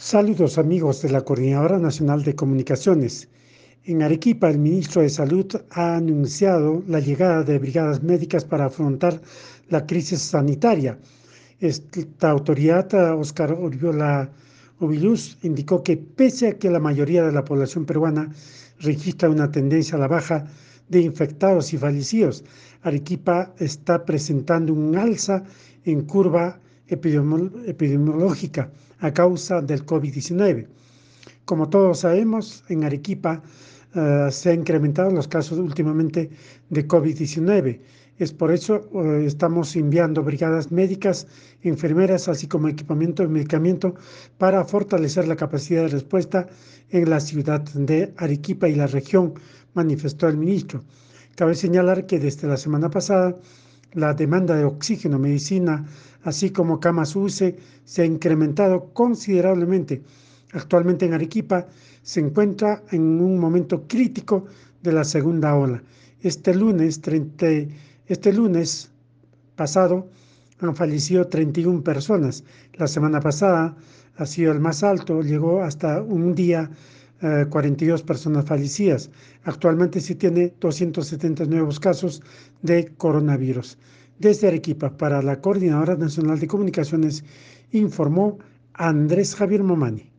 Saludos amigos de la Coordinadora Nacional de Comunicaciones. En Arequipa, el ministro de Salud ha anunciado la llegada de brigadas médicas para afrontar la crisis sanitaria. Esta autoridad, Oscar Oriola Oviluz, indicó que pese a que la mayoría de la población peruana registra una tendencia a la baja de infectados y fallecidos, Arequipa está presentando un alza en curva epidemiológica a causa del COVID-19. Como todos sabemos, en Arequipa uh, se han incrementado los casos últimamente de COVID-19. Es por eso uh, estamos enviando brigadas médicas, enfermeras, así como equipamiento y medicamento para fortalecer la capacidad de respuesta en la ciudad de Arequipa y la región, manifestó el ministro. Cabe señalar que desde la semana pasada la demanda de oxígeno, medicina, así como camas UCE, se ha incrementado considerablemente. Actualmente en Arequipa se encuentra en un momento crítico de la segunda ola. Este lunes, 30, este lunes pasado han fallecido 31 personas. La semana pasada ha sido el más alto, llegó hasta un día 42 eh, personas fallecidas. Actualmente se tiene 270 nuevos casos de coronavirus. Desde Arequipa, para la Coordinadora Nacional de Comunicaciones, informó Andrés Javier Momani.